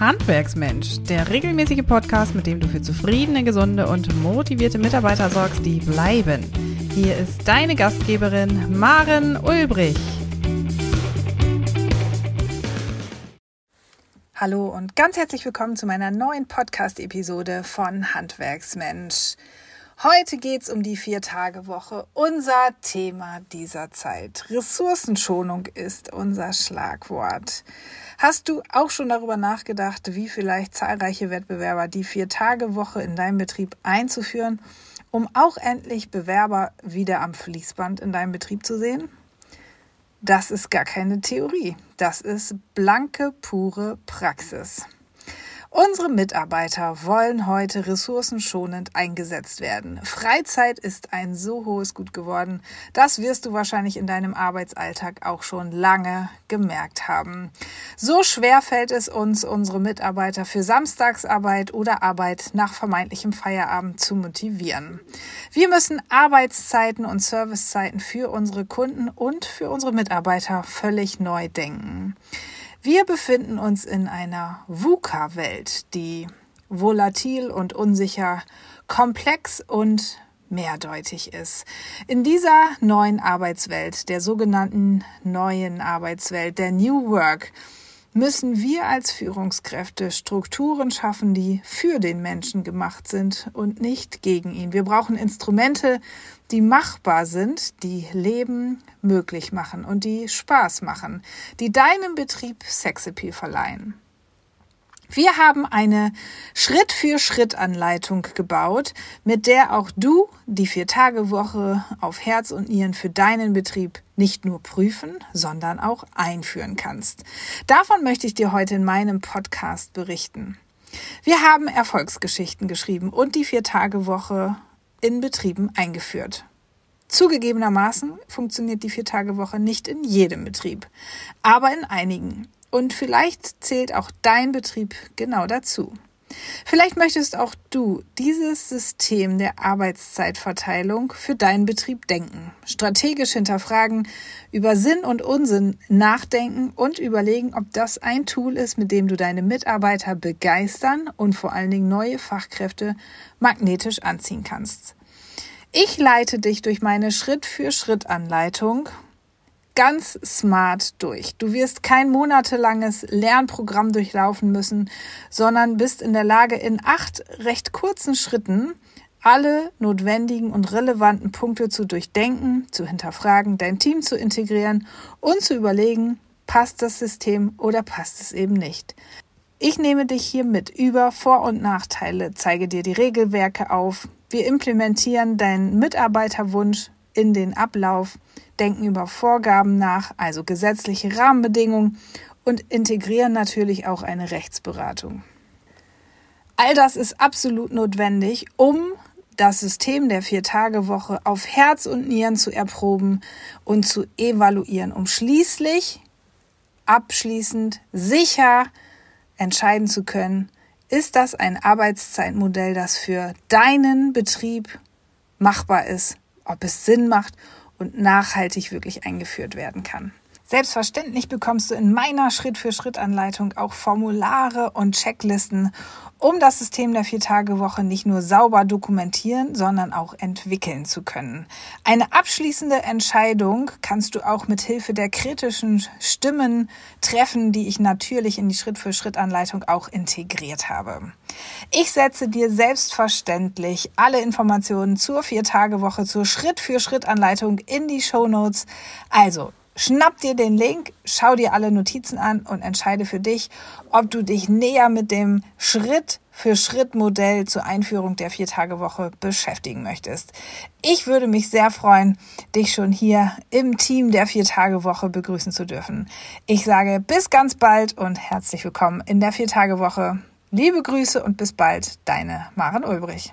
Handwerksmensch, der regelmäßige Podcast, mit dem du für zufriedene, gesunde und motivierte Mitarbeiter sorgst, die bleiben. Hier ist deine Gastgeberin Maren Ulbrich. Hallo und ganz herzlich willkommen zu meiner neuen Podcast-Episode von Handwerksmensch. Heute geht es um die Vier-Tage-Woche, unser Thema dieser Zeit. Ressourcenschonung ist unser Schlagwort. Hast du auch schon darüber nachgedacht, wie vielleicht zahlreiche Wettbewerber die Vier-Tage-Woche in deinem Betrieb einzuführen, um auch endlich Bewerber wieder am Fließband in deinem Betrieb zu sehen? Das ist gar keine Theorie. Das ist blanke, pure Praxis. Unsere Mitarbeiter wollen heute ressourcenschonend eingesetzt werden. Freizeit ist ein so hohes Gut geworden, das wirst du wahrscheinlich in deinem Arbeitsalltag auch schon lange gemerkt haben. So schwer fällt es uns, unsere Mitarbeiter für Samstagsarbeit oder Arbeit nach vermeintlichem Feierabend zu motivieren. Wir müssen Arbeitszeiten und Servicezeiten für unsere Kunden und für unsere Mitarbeiter völlig neu denken. Wir befinden uns in einer VUCA-Welt, die volatil und unsicher, komplex und mehrdeutig ist. In dieser neuen Arbeitswelt, der sogenannten neuen Arbeitswelt, der New Work, müssen wir als Führungskräfte Strukturen schaffen, die für den Menschen gemacht sind und nicht gegen ihn. Wir brauchen Instrumente, die machbar sind, die Leben möglich machen und die Spaß machen, die deinem Betrieb Sexappeal verleihen. Wir haben eine Schritt-für-Schritt-Anleitung gebaut, mit der auch du die Vier-Tage-Woche auf Herz und Nieren für deinen Betrieb nicht nur prüfen, sondern auch einführen kannst. Davon möchte ich dir heute in meinem Podcast berichten. Wir haben Erfolgsgeschichten geschrieben und die Vier-Tage-Woche in Betrieben eingeführt. Zugegebenermaßen funktioniert die Vier-Tage-Woche nicht in jedem Betrieb, aber in einigen. Und vielleicht zählt auch dein Betrieb genau dazu. Vielleicht möchtest auch du dieses System der Arbeitszeitverteilung für deinen Betrieb denken, strategisch hinterfragen, über Sinn und Unsinn nachdenken und überlegen, ob das ein Tool ist, mit dem du deine Mitarbeiter begeistern und vor allen Dingen neue Fachkräfte magnetisch anziehen kannst. Ich leite dich durch meine Schritt-für-Schritt-Anleitung ganz smart durch. Du wirst kein monatelanges Lernprogramm durchlaufen müssen, sondern bist in der Lage, in acht recht kurzen Schritten alle notwendigen und relevanten Punkte zu durchdenken, zu hinterfragen, dein Team zu integrieren und zu überlegen, passt das System oder passt es eben nicht. Ich nehme dich hier mit über Vor- und Nachteile, zeige dir die Regelwerke auf. Wir implementieren deinen Mitarbeiterwunsch in den Ablauf, denken über Vorgaben nach, also gesetzliche Rahmenbedingungen und integrieren natürlich auch eine Rechtsberatung. All das ist absolut notwendig, um das System der Vier-Tage-Woche auf Herz und Nieren zu erproben und zu evaluieren, um schließlich abschließend sicher entscheiden zu können, ist das ein Arbeitszeitmodell, das für deinen Betrieb machbar ist, ob es Sinn macht und nachhaltig wirklich eingeführt werden kann. Selbstverständlich bekommst du in meiner Schritt-für-Schritt-Anleitung auch Formulare und Checklisten, um das System der Vier-Tage-Woche nicht nur sauber dokumentieren, sondern auch entwickeln zu können. Eine abschließende Entscheidung kannst du auch mit Hilfe der kritischen Stimmen treffen, die ich natürlich in die Schritt-für-Schritt-Anleitung auch integriert habe. Ich setze dir selbstverständlich alle Informationen zur Vier-Tage-Woche, zur Schritt-für-Schritt-Anleitung in die Show Notes. Also Schnapp dir den Link, schau dir alle Notizen an und entscheide für dich, ob du dich näher mit dem Schritt für Schritt Modell zur Einführung der Viertagewoche beschäftigen möchtest. Ich würde mich sehr freuen, dich schon hier im Team der Viertagewoche begrüßen zu dürfen. Ich sage bis ganz bald und herzlich willkommen in der Viertagewoche. Liebe Grüße und bis bald, deine Maren Ulbrich.